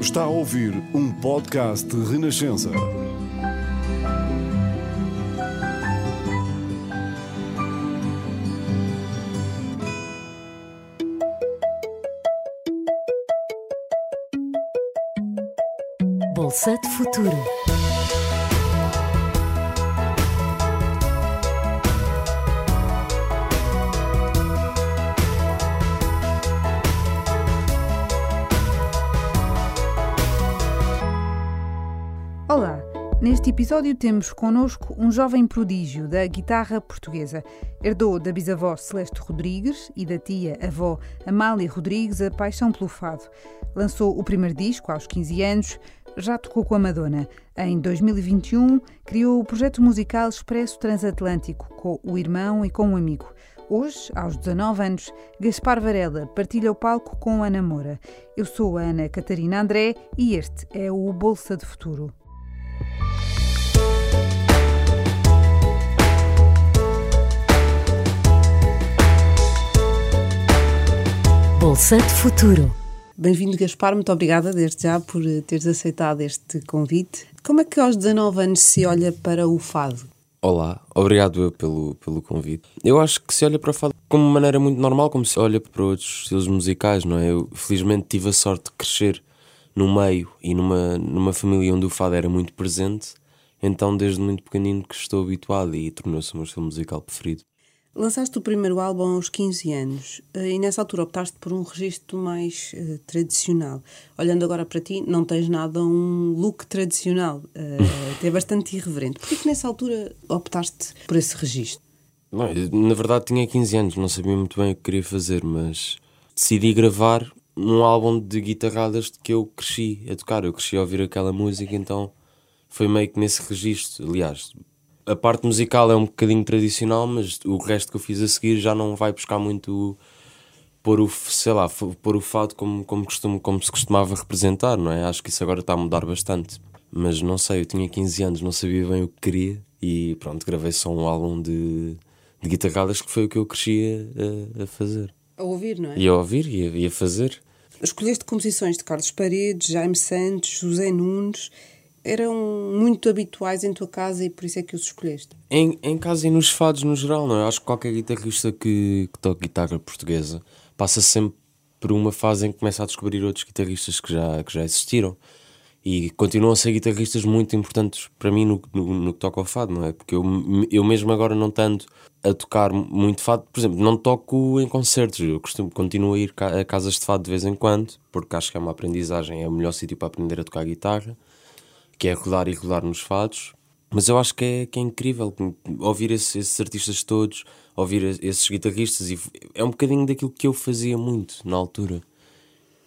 Está a ouvir um podcast de Renascença. Bolsa de Futuro. Neste episódio temos connosco um jovem prodígio da guitarra portuguesa. Herdou da bisavó Celeste Rodrigues e da tia-avó Amália Rodrigues a paixão pelo fado. Lançou o primeiro disco aos 15 anos, já tocou com a Madonna. Em 2021, criou o projeto musical Expresso Transatlântico com o irmão e com um amigo. Hoje, aos 19 anos, Gaspar Varela partilha o palco com Ana Moura. Eu sou a Ana Catarina André e este é o Bolsa de Futuro. Bolsa de Futuro. Bem-vindo, Gaspar. Muito obrigada, desde já, por teres aceitado este convite. Como é que aos 19 anos se olha para o fado? Olá, obrigado eu pelo, pelo convite. Eu acho que se olha para o fado como uma maneira muito normal, como se olha para outros estilos musicais, não é? Eu felizmente tive a sorte de crescer no meio e numa, numa família onde o fado era muito presente, então desde muito pequenino que estou habituado e tornou-se o meu estilo musical preferido. Lançaste o primeiro álbum aos 15 anos eh, e nessa altura optaste por um registro mais uh, tradicional. Olhando agora para ti, não tens nada um look tradicional, uh, até bastante irreverente. Porquê que nessa altura optaste por esse registro? Não, na verdade tinha 15 anos, não sabia muito bem o que queria fazer, mas decidi gravar um álbum de guitarradas que eu cresci a tocar. Eu cresci a ouvir aquela música, então foi meio que nesse registro. Aliás, a parte musical é um bocadinho tradicional, mas o resto que eu fiz a seguir já não vai buscar muito pôr o, sei lá, pôr o fado como, como, costumo, como se costumava representar, não é? Acho que isso agora está a mudar bastante. Mas não sei, eu tinha 15 anos, não sabia bem o que queria e pronto, gravei só um álbum de, de guitarradas que foi o que eu crescia a, a fazer. A ouvir, não é? E a ouvir e a, e a fazer. Escolheste composições de Carlos Paredes, Jaime Santos, José Nunes eram muito habituais em tua casa e por isso é que os escolheste? Em, em casa e nos fados no geral, não é? Acho que qualquer guitarrista que, que toca guitarra portuguesa passa sempre por uma fase em que começa a descobrir outros guitarristas que já, que já existiram e continuam a ser guitarristas muito importantes para mim no, no, no que toca ao fado, não é? Porque eu, eu mesmo agora não tanto a tocar muito fado, por exemplo, não toco em concertos, eu costumo, continuo a ir a casas de fado de vez em quando, porque acho que é uma aprendizagem, é o melhor sítio para aprender a tocar guitarra que é rodar e rodar nos fados. Mas eu acho que é, que é incrível ouvir esses, esses artistas todos, ouvir esses guitarristas, e é um bocadinho daquilo que eu fazia muito na altura.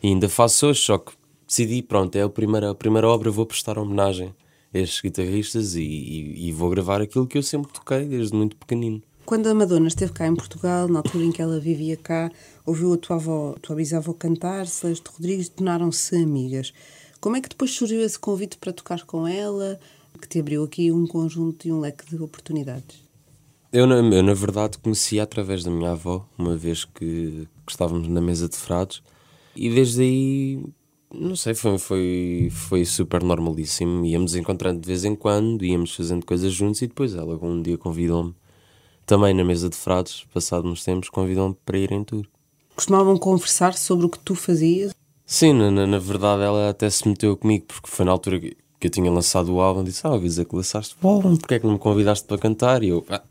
E ainda faço hoje, só que decidi, pronto, é a primeira, a primeira obra, vou prestar homenagem a estes guitarristas e, e, e vou gravar aquilo que eu sempre toquei desde muito pequenino. Quando a Madonna esteve cá em Portugal, na altura em que ela vivia cá, ouviu a tua avó, a tua bisavó cantar, Celeste Rodrigues, tornaram-se amigas. Como é que depois surgiu esse convite para tocar com ela, que te abriu aqui um conjunto e um leque de oportunidades? Eu, na, eu, na verdade, conhecia através da minha avó, uma vez que, que estávamos na mesa de frados, e desde aí, não sei, foi, foi, foi super normalíssimo. Íamos encontrando de vez em quando, íamos fazendo coisas juntos, e depois ela um dia convidou-me, também na mesa de frados, passado uns tempos, convidou-me para ir em tour. Costumavam conversar sobre o que tu fazias? Sim, na, na, verdade ela até se meteu comigo porque foi na altura que, que eu tinha lançado o álbum disse, ah, avisa que lançaste o álbum, porque é que não me convidaste para cantar? E eu, ah,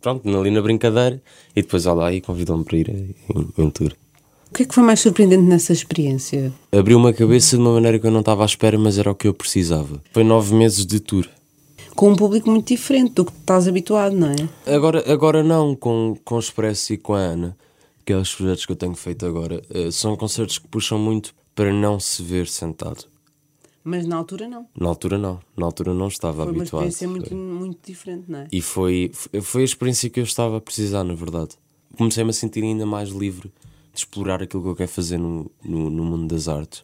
pronto, ali na brincadeira e depois ela aí convidou-me para ir em, em tour. O que é que foi mais surpreendente nessa experiência? Abriu uma cabeça de uma maneira que eu não estava à espera, mas era o que eu precisava. Foi nove meses de tour. Com um público muito diferente do que estás habituado, não é? Agora, agora não, com, com o Expresso e com a Ana aqueles projetos que eu tenho feito agora, uh, são concertos que puxam muito para não se ver sentado. Mas na altura não. Na altura não. Na altura não estava foi habituado. Foi uma experiência muito, muito diferente, não é? E foi, foi a experiência que eu estava a precisar, na verdade. Comecei-me a sentir ainda mais livre de explorar aquilo que eu quero fazer no, no, no mundo das artes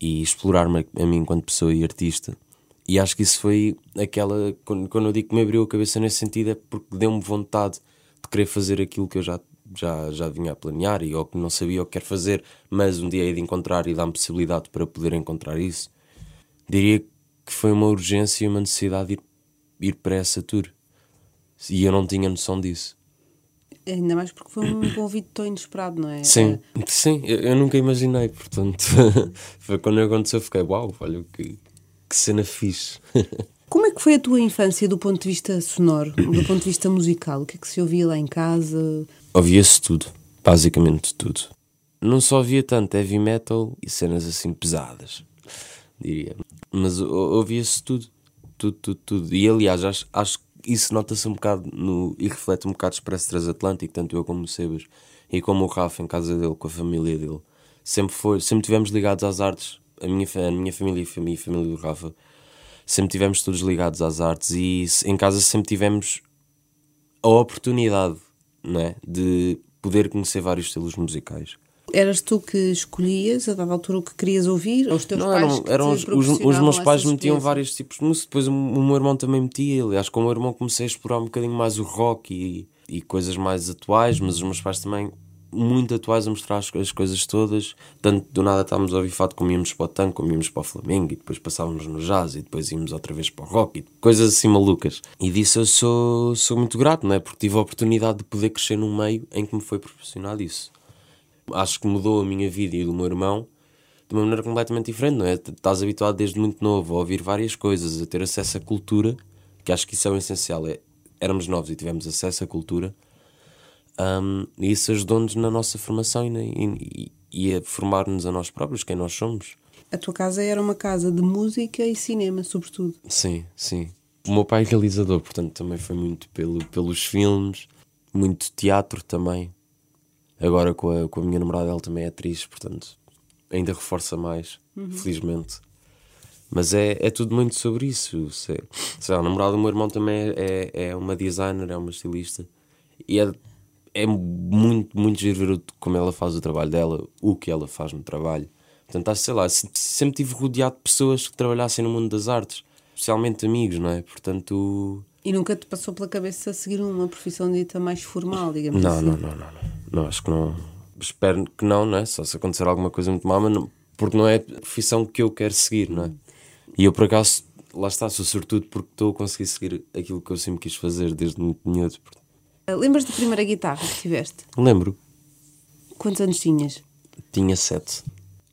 e explorar-me a mim enquanto pessoa e artista. E acho que isso foi aquela. Quando, quando eu digo que me abriu a cabeça nesse sentido, é porque deu-me vontade de querer fazer aquilo que eu já já, já vinha a planear e ou que não sabia o que quer fazer, mas um dia hei de encontrar e dá-me possibilidade para poder encontrar isso. Diria que foi uma urgência e uma necessidade de ir, ir para essa tour. E eu não tinha noção disso. Ainda mais porque foi um convite tão inesperado, não é? Sim, sim, eu, eu nunca imaginei, portanto, foi quando aconteceu, fiquei, uau, olha que, que cena fixe. Como é que foi a tua infância do ponto de vista sonoro, do ponto de vista musical? O que é que se ouvia lá em casa? Ouvia-se tudo, basicamente tudo. Não só ouvia tanto heavy metal e cenas assim pesadas, diria, mas ouvia-se tudo, tudo, tudo, tudo. E aliás, acho, acho que isso nota-se um bocado no, e reflete um bocado o Expresso Transatlântico, tanto eu como o Sebas e como o Rafa em casa dele, com a família dele. Sempre foi, sempre tivemos ligados às artes. A minha, a minha família e a família, do Rafa sempre tivemos todos ligados às artes e em casa sempre tivemos a oportunidade não é? de poder conhecer vários estilos musicais. Eras tu que escolhias a dada altura o que querias ouvir? Ou os teus Não, pais eram, eram os, os, os meus pais metiam vários tipos de música, depois o, o meu irmão também metia. Aliás, com o meu irmão comecei a explorar um bocadinho mais o rock e, e coisas mais atuais, mas os meus pais também muito atuais a mostrar as, as coisas todas. Tanto do nada estávamos a ouvir fado, como íamos para o tango, como íamos para o flamengo, e depois passávamos no jazz, e depois íamos outra vez para o rock, e coisas assim malucas. E disso eu sou, sou muito grato, não é? Porque tive a oportunidade de poder crescer num meio em que me foi proporcionado isso. Acho que mudou a minha vida e do meu irmão de uma maneira completamente diferente, não é? Estás habituado desde muito novo a ouvir várias coisas, a ter acesso à cultura, que acho que isso é o essencial. É, éramos novos e tivemos acesso à cultura, hum, e isso ajudou-nos na nossa formação e, na- e- e a formar-nos a nós próprios, quem nós somos. A tua casa era uma casa de música e cinema, sobretudo. Sim, sim. O meu pai é realizador, portanto também foi muito pelo, pelos filmes, muito teatro também. Agora com a, com a minha namorada, ela também é atriz, portanto ainda reforça mais, felizmente. Mas é, é tudo muito sobre isso. Sei, sei lá, a namorada do meu irmão também é, é, é uma designer, é uma estilista. E é, é muito, muito giro ver como ela faz o trabalho dela, o que ela faz no trabalho. Portanto, sei lá, se- sempre tive rodeado de pessoas que trabalhassem no mundo das artes, especialmente amigos, não é? Portanto, E nunca te passou pela cabeça seguir uma profissão dita mais formal, digamos não, assim? não, não, não, não. Não, acho que não. Espero que não, não é? Só se acontecer alguma coisa muito má, mas não- porque não é a profissão que eu quero seguir, não é? E eu, por acaso, lá está, sou sortudo porque estou a conseguir seguir aquilo que eu sempre quis fazer desde muito miúdo. Ah, Lembras da primeira guitarra que tiveste? Lembro, Quantos anos tinhas? tinha sete.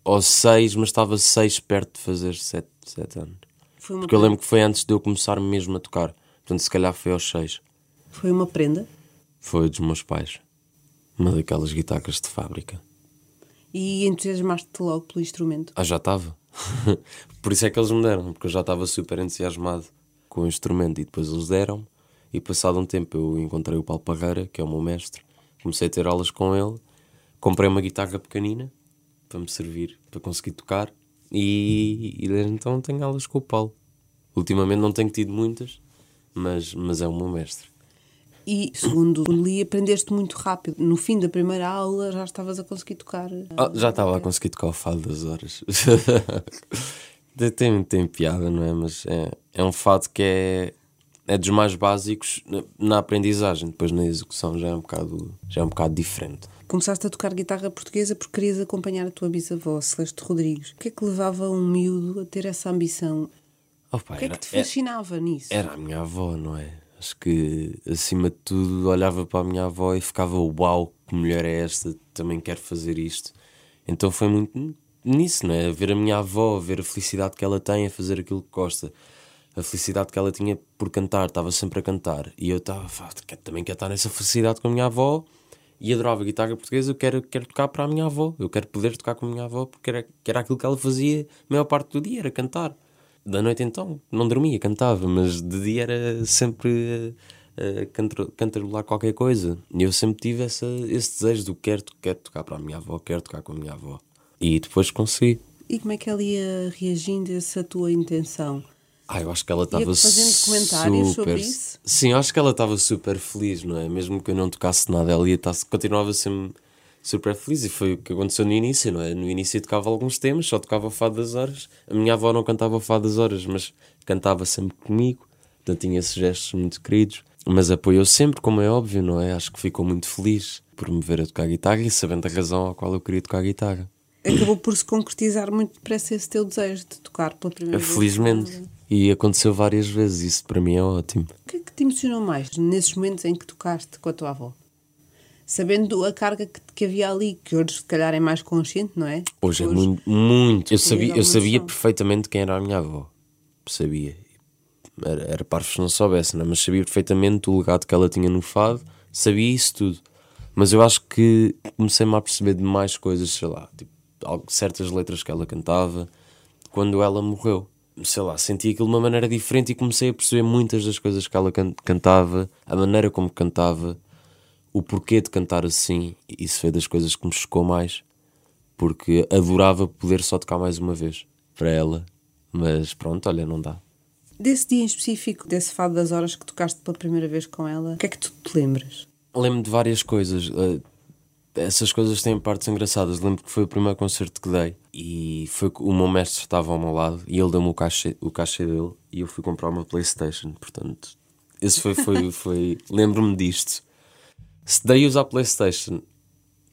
Ou seis, mas estava seis perto de fazer sete, sete anos. Porque eu lembro que foi antes de eu começar mesmo a tocar. Portanto, se calhar foi aos seis. Foi uma prenda? Foi dos meus pais. Uma daquelas guitarras de fábrica. E entusiasmaste-te logo pelo instrumento? Ah, já estava. Por isso é que eles me deram, porque eu já estava super entusiasmado com o instrumento e depois eles deram. E passado um tempo eu encontrei o Paulo Parreira, que é o meu mestre. Comecei a ter aulas com ele. Comprei uma guitarra pequenina para me servir, para conseguir tocar. E, e desde então tenho aulas com o Paulo. Ultimamente não tenho tido muitas, mas, mas é o meu mestre. E, segundo li, aprendeste muito rápido. No fim da primeira aula já estavas a conseguir tocar. Ah, já estava a conseguir tocar o fado das horas. tem, tem piada, não é? Mas é, é um fado que é, é dos mais básicos na, na aprendizagem, depois na execução já é um bocado, já é um bocado diferente. Começaste a tocar guitarra portuguesa porque querias acompanhar a tua bisavó, Celeste Rodrigues. O que é que levava um miúdo a ter essa ambição? Opa, O que é era, que te é- fascinava nisso? era a minha avó, não é? Acho que acima de tudo olhava para a minha avó e ficava uau, que mulher é esta, também quero fazer isto. Então foi muito nisso, não é? A ver a minha avó, a ver a felicidade que ela tem a fazer aquilo que gosta, a felicidade que ela tinha por cantar, estava sempre a cantar. E eu estava, "Fá, quero- também quero estar nessa felicidade com a minha avó e adorava guitarra portuguesa. Eu quero, quero tocar para a minha avó, eu quero poder tocar com a minha avó porque era, era aquilo que ela fazia a maior parte do dia, era cantar. Da noite então, não dormia, cantava, mas de dia era sempre a, a cantro- cantarolar qualquer coisa. E eu sempre tive essa, esse desejo do quero, quero tocar para a minha avó, quero tocar com a minha avó. E depois consegui. E como é que ela ia reagindo a essa tua intenção? Ah, eu acho que ela estava fazendo comentários super... sobre isso? Sim, eu acho que ela estava super feliz, não é? Mesmo que eu não tocasse nada, ela ia estar, continuava sempre super feliz. E foi o que aconteceu no início, não é? No início eu tocava alguns temas, só tocava Fado das Horas. A minha avó não cantava Fado das Horas, mas cantava sempre comigo. Portanto, tinha esses gestos muito queridos. Mas apoiou sempre, como é óbvio, não é? Acho que ficou muito feliz por me ver a tocar guitarra e sabendo a razão a qual eu queria tocar guitarra. Acabou por se concretizar muito depressa esse teu desejo de tocar pela primeira vez. Felizmente. E aconteceu várias vezes, isso para mim é ótimo. O que é que te emocionou mais nesses momentos em que tocaste com a tua avó? Sabendo a carga que, que havia ali, que hoje se calhar é mais consciente, não é? Hoje é muito, muito. Eu sabia, eu sabia perfeitamente quem era a minha avó. Sabia. Era, era parvo se não soubesse, não é? mas sabia perfeitamente o legado que ela tinha no fado, sabia isso tudo. Mas eu acho que comecei-me a perceber de mais coisas, sei lá, tipo, certas letras que ela cantava quando ela morreu. Sei lá, senti aquilo de uma maneira diferente e comecei a perceber muitas das coisas que ela can- cantava, a maneira como cantava, o porquê de cantar assim. Isso foi das coisas que me chocou mais porque adorava poder só tocar mais uma vez para ela, mas pronto, olha, não dá. Desse dia em específico, desse fado das horas que tocaste pela primeira vez com ela, o que é que tu te lembras? Lembro de várias coisas, eh, essas coisas têm partes engraçadas. Lembro que foi o primeiro concerto que dei e foi que o meu mestre estava ao meu lado e ele deu-me o cachê, o cachê dele e eu fui comprar uma Playstation, portanto, esse foi, foi, foi lembro-me disto. Se dei usar Playstation,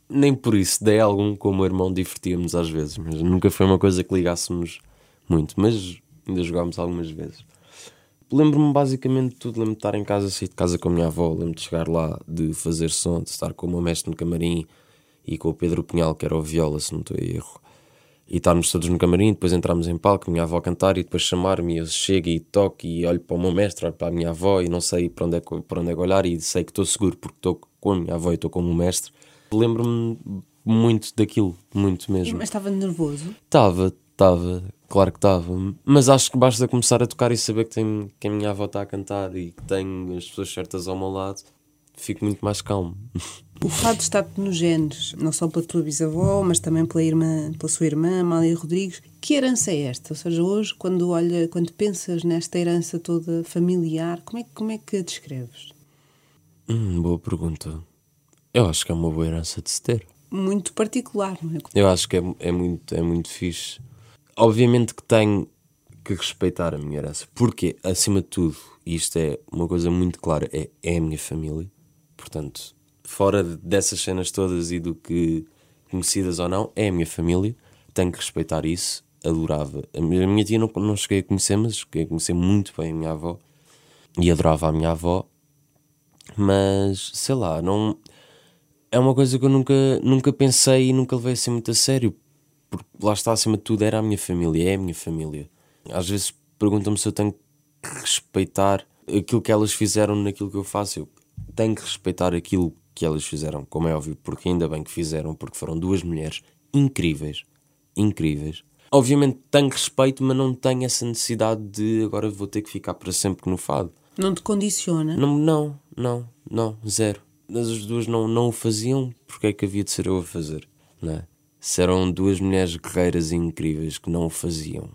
nem por isso dei algum como irmão divertíamos às vezes, mas nunca foi uma coisa que ligássemos muito, mas ainda jogámos algumas vezes. Lembro-me basicamente de tudo, lembro-me de estar em casa, sair de casa com a minha avó, lembro-me de chegar lá, de fazer som, de estar com o meu mestre no camarim e com o Pedro Pinhal, que era o viola, se não estou em erro. E estarmos todos no camarim, depois entrarmos em palco, a minha avó cantar e depois chamar-me, eu chego e toco e olho para o meu mestre, olho para a minha avó e não sei para onde é para onde é olhar e sei que estou seguro porque estou com a minha avó e estou com o meu mestre. Lembro-me muito daquilo, muito mesmo. Mas estava nervoso. Estava, estava, claro que estava. Mas acho que basta começar a tocar e saber que, que a minha avó está a cantar e que tenho as pessoas certas ao meu lado, fico muito mais calmo. O fado está-te nos genes, não só pela tua bisavó, mas também pela, irmã, pela sua irmã, Amália Rodrigues. Que herança é esta? Ou seja, hoje, quando, olha, quando pensas nesta herança toda familiar, como é, que- como é que a descreves? Hum, boa pergunta. Eu acho que é uma boa herança de se ter. Muito particular, não é? Eu acho que é, é, muito, é muito fixe. Obviamente que tenho que respeitar a minha herança. Porque, acima de tudo, e isto é uma coisa muito clara, é, é a minha família. Portanto, fora dessas cenas todas e do que conhecidas ou não, é a minha família. Tenho que respeitar isso. Adorava. A minha, tia não, não cheguei a conhecer, mas cheguei a conhecer muito bem a minha avó. E adorava a minha avó. Mas, sei lá, não é uma coisa que eu nunca, nunca pensei e nunca levei assim muito a sério. Porque lá está, acima de tudo, era a minha família, é a minha família. Às vezes perguntam-me se eu tenho que respeitar aquilo que elas fizeram naquilo que eu faço. Eu tenho que respeitar aquilo que elas fizeram, como é óbvio, porque ainda bem que fizeram, porque foram duas mulheres incríveis. Incríveis. Obviamente tenho respeito, mas não tenho essa necessidade de agora vou ter que ficar para sempre no fado. Não te condiciona? Não, não, não, não, zero. Mas as duas não, não o faziam, porque é que havia de ser eu a fazer, não é? Se eram duas mulheres guerreiras incríveis que não o faziam,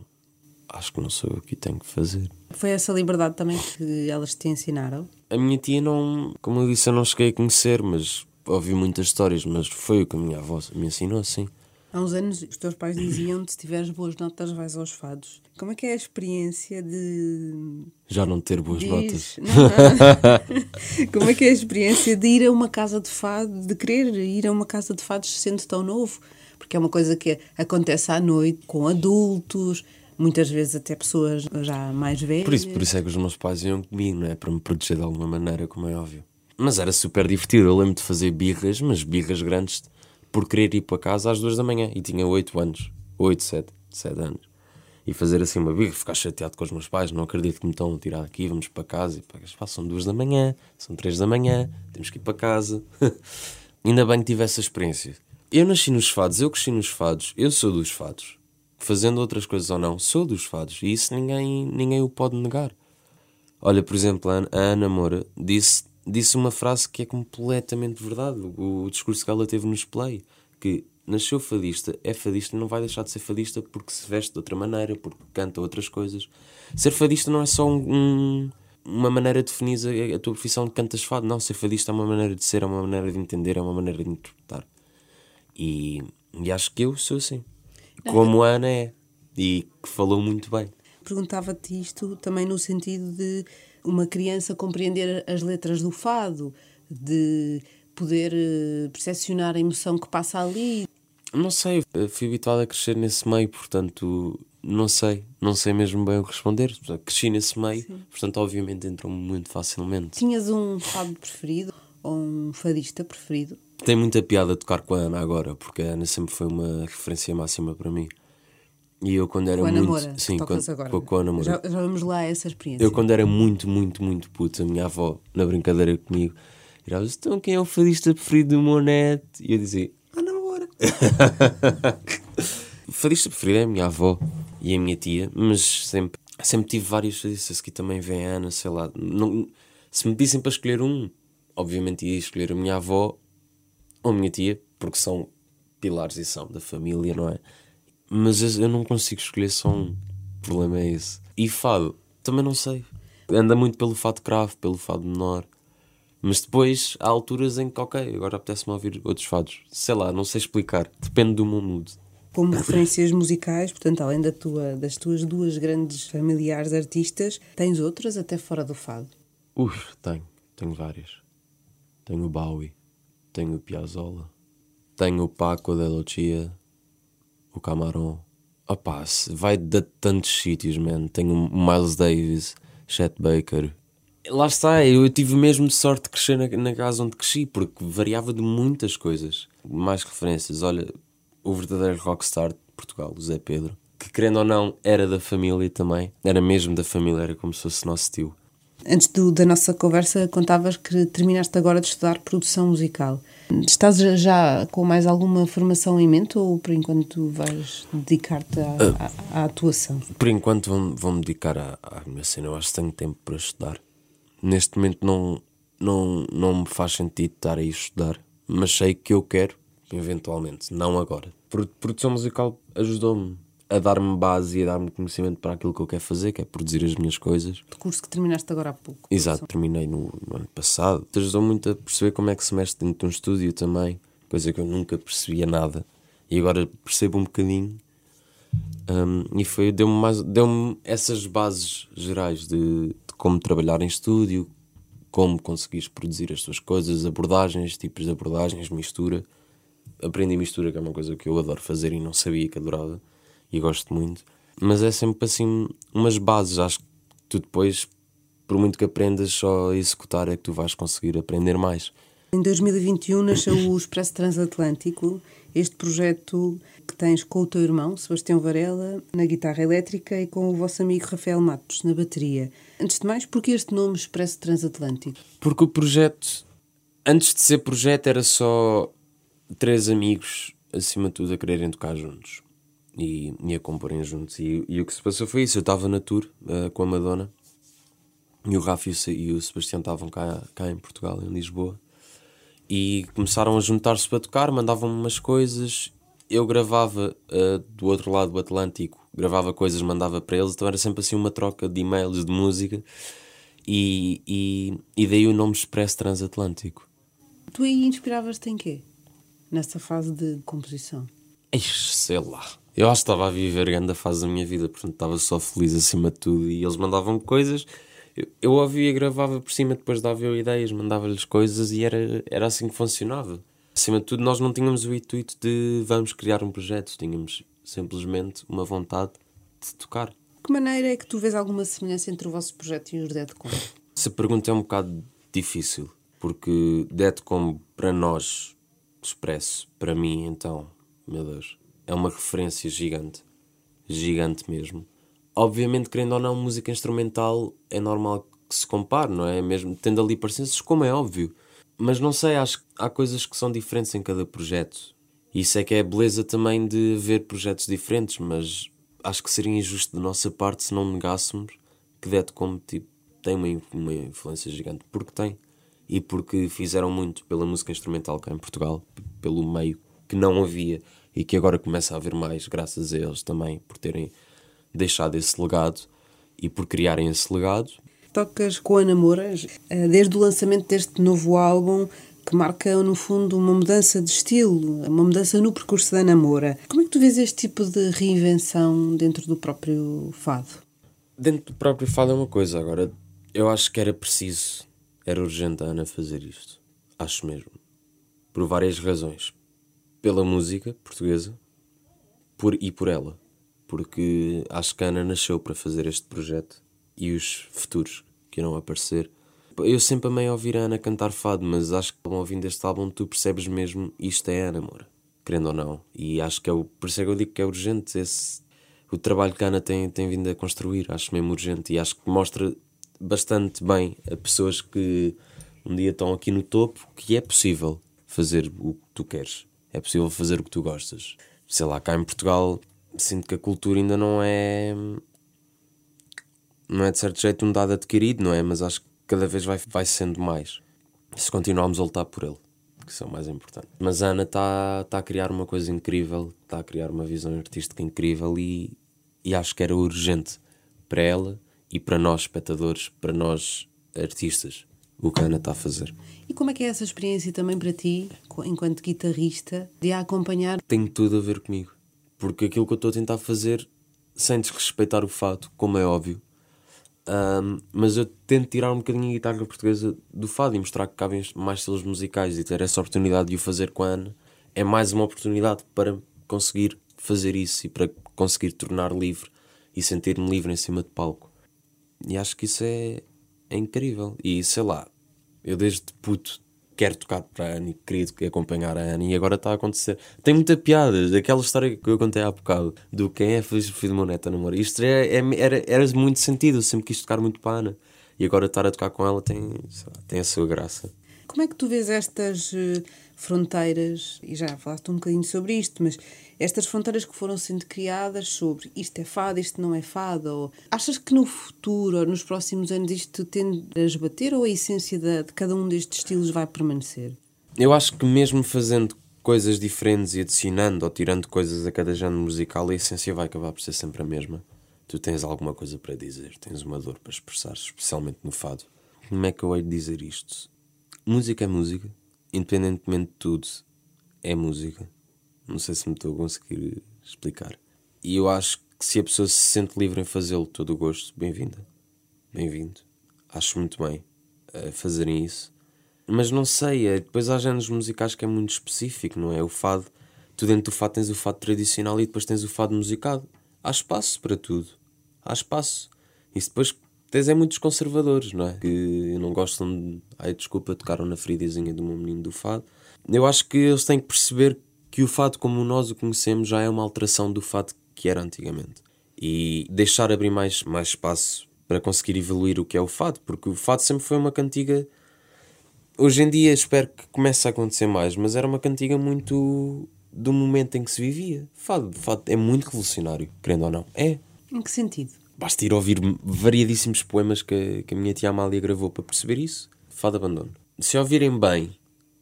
acho que não sou eu que tenho que fazer. Foi essa liberdade também que elas te ensinaram? A minha tia não, como eu disse, eu não cheguei a conhecer, mas ouvi muitas histórias, mas foi o que a minha avó me ensinou, assim. Há uns anos os teus pais diziam-te se tiveres boas notas vais aos fados. Como é que é a experiência de... Já não ter boas notas. Como é que é a experiência de ir a uma casa de fado, de querer ir a uma casa de fados sendo tão novo? Porque é uma coisa que acontece à noite com adultos, muitas vezes até pessoas já mais velhas. Por isso, por isso é que os meus pais iam comigo, não é? Para me proteger de alguma maneira, como é óbvio. Mas era super divertido. Eu lembro de fazer birras, mas birras grandes, por querer ir para casa às duas da manhã. E tinha oito anos. oito sete sete anos. E fazer assim uma birra, ficar chateado com os meus pais. Não acredito que me estão a tirar aqui, vamos para casa. E pá, são duas da manhã, são três da manhã, temos que ir para casa. Ainda bem que tive essa experiência. Eu nasci nos fados, eu cresci nos fados, eu sou dos fados. Fazendo outras coisas ou não, sou dos fados. E isso ninguém, ninguém o pode negar. Olha, por exemplo, a Ana Moura disse, disse uma frase que é completamente verdade. O, o discurso que ela teve no play, que nasceu fadista, é fadista, não vai deixar de ser fadista porque se veste de outra maneira, porque canta outras coisas. Ser fadista não é só um- um- uma maneira de definir a, a tua profissão de cantas fado, não. Ser fadista é uma maneira de ser, é uma maneira de entender, é uma maneira de interpretar. E, e acho que eu sou assim. Como a Ana é. E que falou muito bem. Perguntava-te isto também no sentido de uma criança compreender as letras do fado, de poder uh, percepcionar a emoção que passa ali. Não sei, fui habituado a crescer nesse meio, portanto, não sei, não sei mesmo bem o que responder. Cresci nesse meio, Sim. portanto, obviamente entrou-me muito facilmente. Tinhas um fado preferido ou um fadista preferido? Tem muita piada tocar com a Ana agora, porque a Ana sempre foi uma referência máxima para mim. E eu quando era com a muito. Namora, sim, quando, agora. Com, com a Namora. Já, já vamos lá a essa experiência. Eu quando era muito, muito, muito puto, a minha avó, na brincadeira comigo, virava então quem é o fadista preferido do Monete? E eu dizia, a Namora. o fadista preferido é a minha avó e a minha tia, mas sempre, sempre tive vários fadistas que também vem a Ana, sei lá. Não, se me dissem para escolher um, obviamente ia escolher a minha avó ou a minha tia, porque são pilares e são da família, não é? Mas eu não consigo escolher só um. O problema é esse. E fado, também não sei. Anda muito pelo fado cravo, pelo fado menor. Mas depois há alturas em que, ok, agora apetece-me ouvir outros fados. Sei lá, não sei explicar. Depende do meu mood. Como referências musicais, portanto, além da tua, das tuas duas grandes familiares artistas, tens outras até fora do fado? Ui, tenho. Tenho várias. Tenho o Bowie, tenho o Piazzolla, tenho o Paco de Lucia, o Camarón. Opá, vai de tantos sítios, man. Tenho Miles Davis, Chet Baker. Lá está, eu tive mesmo sorte de crescer na, na casa onde cresci, porque variava de muitas coisas. Mais referências. Olha, o verdadeiro rockstar de Portugal, o Zé Pedro, que querendo ou não, era da família também. Era mesmo da família, era como se fosse nosso tio. Antes do, da nossa conversa, contavas que terminaste agora de estudar produção musical. Estás já com mais alguma formação em mente ou por enquanto vais dedicar-te à, uh, à, à, atuação? Por enquanto vou-me vou dedicar à, à minha cena. Eu acho que tenho tempo para estudar. Neste momento não, não, não me faz sentido estar aí a estudar, mas sei que eu quero, eventualmente, não agora. Produção musical ajudou-me a dar-me base e a dar-me conhecimento para aquilo que eu quero fazer, que é produzir as minhas coisas. De curso que terminaste agora há pouco. Exato, terminei no, no ano passado. Te ajudou muito a perceber como é que se mexe dentro de um estúdio também, coisa que eu nunca percebia nada. E agora percebo um bocadinho. Um, e foi, deu-me mais, deu-me essas bases gerais de, de como trabalhar em estúdio, como conseguires produzir as tuas coisas, abordagens, tipos de abordagens, mistura. Aprendi mistura, que é uma coisa que eu adoro fazer e não sabia que adorava e gosto muito. Mas é sempre assim umas bases. Acho que tu depois, por muito que aprendas, só a executar é que tu vais conseguir aprender mais. Em 2021 nasceu o Expresso Transatlântico, este projeto que tens com o teu irmão, Sebastião Varela, na guitarra elétrica e com o vosso amigo Rafael Matos, na bateria. Antes de mais, porquê este nome Expresso Transatlântico? Porque o projeto, antes de ser projeto, era só três amigos, acima de tudo, a quererem tocar juntos e, e a comporem juntos. E, e, o que se passou foi isso: eu estava na tour uh, com a Madonna e o Rafa e o, e o Sebastião estavam cá, cá em Portugal, em Lisboa, e começaram a juntar-se para tocar, mandavam-me umas coisas. Eu gravava uh, do outro lado do Atlântico, gravava coisas, mandava para eles, então era sempre assim uma troca de e-mails de música. E, e, e daí o nome Expresso Transatlântico. Tu aí inspiravas-te em quê? Nessa fase de composição? Ixi, sei lá. Eu acho que estava a viver a grande fase da minha vida, portanto estava só feliz acima de tudo. E eles mandavam coisas, eu, eu ouvia, gravava por cima, depois dava eu ideias, mandava-lhes coisas e era, era assim que funcionava. Acima de tudo, nós não tínhamos o intuito de vamos criar um projeto, tínhamos simplesmente uma vontade de tocar. De que maneira é que tu vês alguma semelhança entre o vosso projeto e os Deadcom? Essa pergunta é um bocado difícil, porque Deadcom para nós, expresso, para mim então, meu Deus, é uma referência gigante. Gigante mesmo. Obviamente, querendo ou não, música instrumental é normal que se compare, não é? Mesmo tendo ali parecenças, como é óbvio. Mas não sei, acho que há coisas que são diferentes em cada projeto. Isso é que é a beleza também de ver projetos diferentes, mas acho que seria injusto da nossa parte se não negássemos que Dead como tipo, tem uma, uma influência gigante. Porque tem. E porque fizeram muito pela música instrumental cá em Portugal, pelo meio que não havia e que agora começa a haver mais, graças a eles também, por terem deixado esse legado e por criarem esse legado. Tocas com a Namoras eh, desde o lançamento deste novo álbum que marca, no fundo, uma mudança de estilo, uma mudança no percurso da Namora. Como é que tu vês este tipo de reinvenção dentro do próprio fado? Dentro do próprio fado é uma coisa, agora Eu acho que era preciso, era urgente a Ana fazer isto. Acho mesmo. Por várias razões. Pela música portuguesa por, e por ela. Porque acho que a Ana nasceu para fazer este projeto e os futuros que irão aparecer. Eu sempre amei ouvir a Ana cantar fado, mas acho que ouvindo este álbum tu percebes mesmo isto é Ana Moura, querendo ou não. E acho que é o, por isso é que eu digo que é urgente esse, o trabalho que a Ana tem, tem vindo a construir, acho mesmo urgente e acho que mostra bastante bem a pessoas que um dia estão aqui no topo que é possível fazer o que tu queres, é possível fazer o que tu gostas. Sei lá, cá em Portugal sinto que a cultura ainda não é não é de certo jeito um dado adquirido, não é? Mas acho que cada vez vai, vai sendo mais. Se continuarmos a lutar por ele, que são mais importantes. Mas a Ana está tá a criar uma coisa incrível, está a criar uma visão artística incrível e, e acho que era urgente para ela e para nós, espectadores, para nós, artistas, o que a Ana está a fazer. E como é que é essa experiência também para ti, enquanto guitarrista, de a acompanhar? Tem tudo a ver comigo. Porque aquilo que eu estou a tentar fazer, sem desrespeitar o fato, como é óbvio, um, mas eu tento tirar um bocadinho a guitarra portuguesa do fado e mostrar que cabem mais estilos musicais e ter essa oportunidade de o fazer com a Ana é mais uma oportunidade para conseguir fazer isso e para conseguir tornar livre e sentir-me livre em cima de palco. E acho que isso é, é incrível. E sei lá, eu desde puto quero tocar para a Annie, queria acompanhar a Annie e agora está a acontecer. Tem muita piada, aquela história que eu contei há bocado do quem é feliz filho de meu neto namoro. Isto é, é, era, era muito sentido, eu sempre quis tocar muito para a Ana e agora estar a tocar com ela tem, tem a sua graça. Como é que tu vês estas eh, fronteiras, e já falaste um bocadinho sobre isto, mas estas fronteiras que foram sendo criadas sobre isto é fado, isto não é fado, ou achas que no futuro ou nos próximos anos isto tende a esbater ou a essência de, de cada um destes estilos vai permanecer? Eu acho que mesmo fazendo coisas diferentes e adicionando ou tirando coisas a cada género musical, a essência vai acabar por ser sempre a mesma. Tu tens alguma coisa para dizer, tens uma dor para expressar, especialmente no fado. Como é que eu hei de dizer isto? música é música, independentemente de tudo, é música. Não sei se me estou a conseguir explicar. E eu acho que se a pessoa se sente livre em fazê-lo, todo o gosto, bem-vinda. Bem-vindo. Acho muito bem a fazerem isso. Mas não sei, é, depois há géneros musicais que é muito específico, não é? O fado, tu dentro do fado tens o fado tradicional e depois tens o fado musicado. Há espaço para tudo. Há espaço. E depois tens é muitos conservadores, não é? Que não gostam de. Ai, desculpa, tocaram na feridazinha do meu menino do fado. Eu acho que eles têm que perceber que o fado, como nós o conhecemos, já é uma alteração do fado que era antigamente. E deixar abrir mais, mais espaço para conseguir evoluir o que é o fado, porque o fado sempre foi uma cantiga. Hoje em dia espero que comece a acontecer mais, mas era uma cantiga muito do momento em que se vivia. Fado, fado é muito revolucionário, querendo ou não. É. Em que sentido? Basta ir ouvir variadíssimos poemas que, que a minha tia Amália gravou para perceber isso. Fado abandono. Se ouvirem bem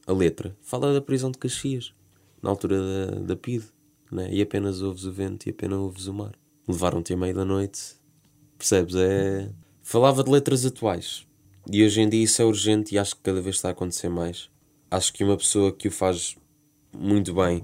a letra, fala da prisão de Caxias, na altura da, da PID, né? e apenas ouves o vento e apenas ouves o mar. Levaram-te à meia da noite, percebes? É... Falava de letras atuais, e hoje em dia isso é urgente e acho que cada vez está a acontecer mais. Acho que uma pessoa que o faz muito bem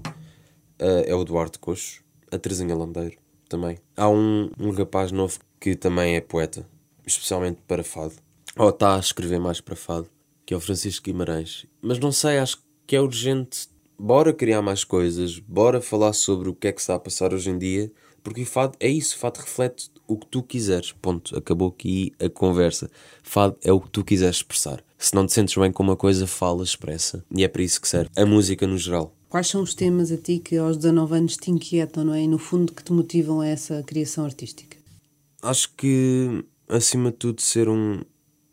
uh, é o Eduardo Coxo, a Terezinha Landeiro também. Há um, um rapaz novo que também é poeta, especialmente para fado. Ou está a escrever mais para fado, que é o Francisco Guimarães. Mas não sei, acho que é urgente. Bora criar mais coisas, bora falar sobre o que é que está a passar hoje em dia, porque o fado é isso, o fado reflete o que tu quiseres. Ponto. Acabou aqui a conversa. Fado é o que tu quiseres expressar. Se não te sentes bem com uma coisa, fala, expressa. E é para isso que serve. A música no geral. Quais são os temas a ti que aos 19 anos te inquietam, não é? E no fundo que te motivam a essa criação artística? Acho que, acima de tudo, ser um,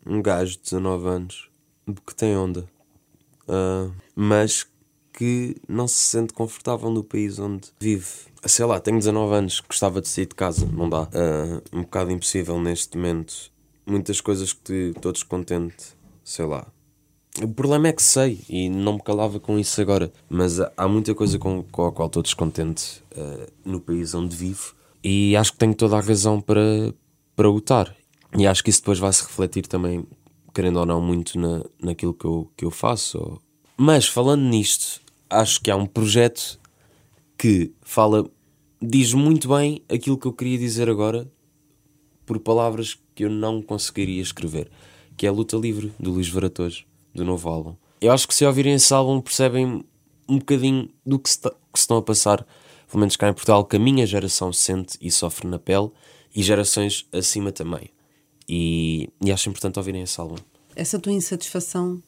um gajo de 19 anos que tem onda, uh, mas que não se sente confortável no país onde vive. Sei lá, tenho 19 anos, gostava de sair de casa, não dá. Uh, um bocado impossível neste momento. Muitas coisas que estou descontente, sei lá, o problema é que sei e não me calava com isso agora, mas há muita coisa com, com a qual estou descontente uh, no país onde vivo e acho que tenho toda a razão para, para lutar. E acho que isso depois vai se refletir também, querendo ou não, muito na, naquilo que eu, que eu faço. Mas falando nisto, acho que há um projeto que fala, diz muito bem aquilo que eu queria dizer agora por palavras que eu não conseguiria escrever, que é a Luta Livre, do Luís Varatojo, do novo álbum. Eu acho que se ouvirem esse álbum percebem um bocadinho do que se, que se estão a passar, pelo menos cá em Portugal, que a minha geração sente e sofre na pele, e gerações acima também. E, e acho importante ouvirem esse álbum. Essa tua insatisfação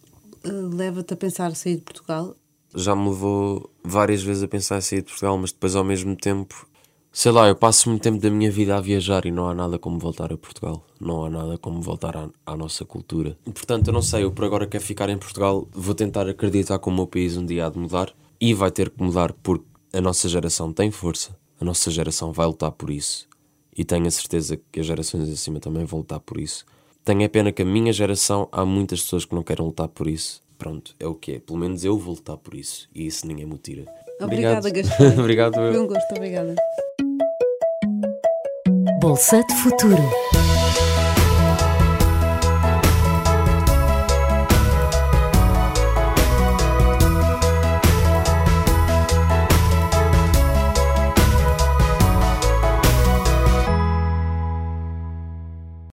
uh, leva-te a pensar sair de Portugal? Já me levou várias vezes a pensar em sair de Portugal, mas depois ao mesmo tempo, sei lá, eu passo muito tempo da minha vida a viajar e não há nada como voltar a Portugal. Não há nada como voltar à, à nossa cultura. Portanto, eu não sei, eu por agora quero ficar em Portugal, vou tentar acreditar que o meu país um dia há de mudar e vai ter que mudar porque a nossa geração tem força, a nossa geração vai lutar por isso e tenho a certeza que as gerações acima também vão lutar por isso. Tenho a pena que a minha geração, há muitas pessoas que não querem lutar por isso. Pronto, é o que é. Pelo menos eu vou lutar por isso. E isso ninguém me tira. Obrigada, Gaspar. Obrigado. Foi um gosto, obrigada. Bolsa de Futuro.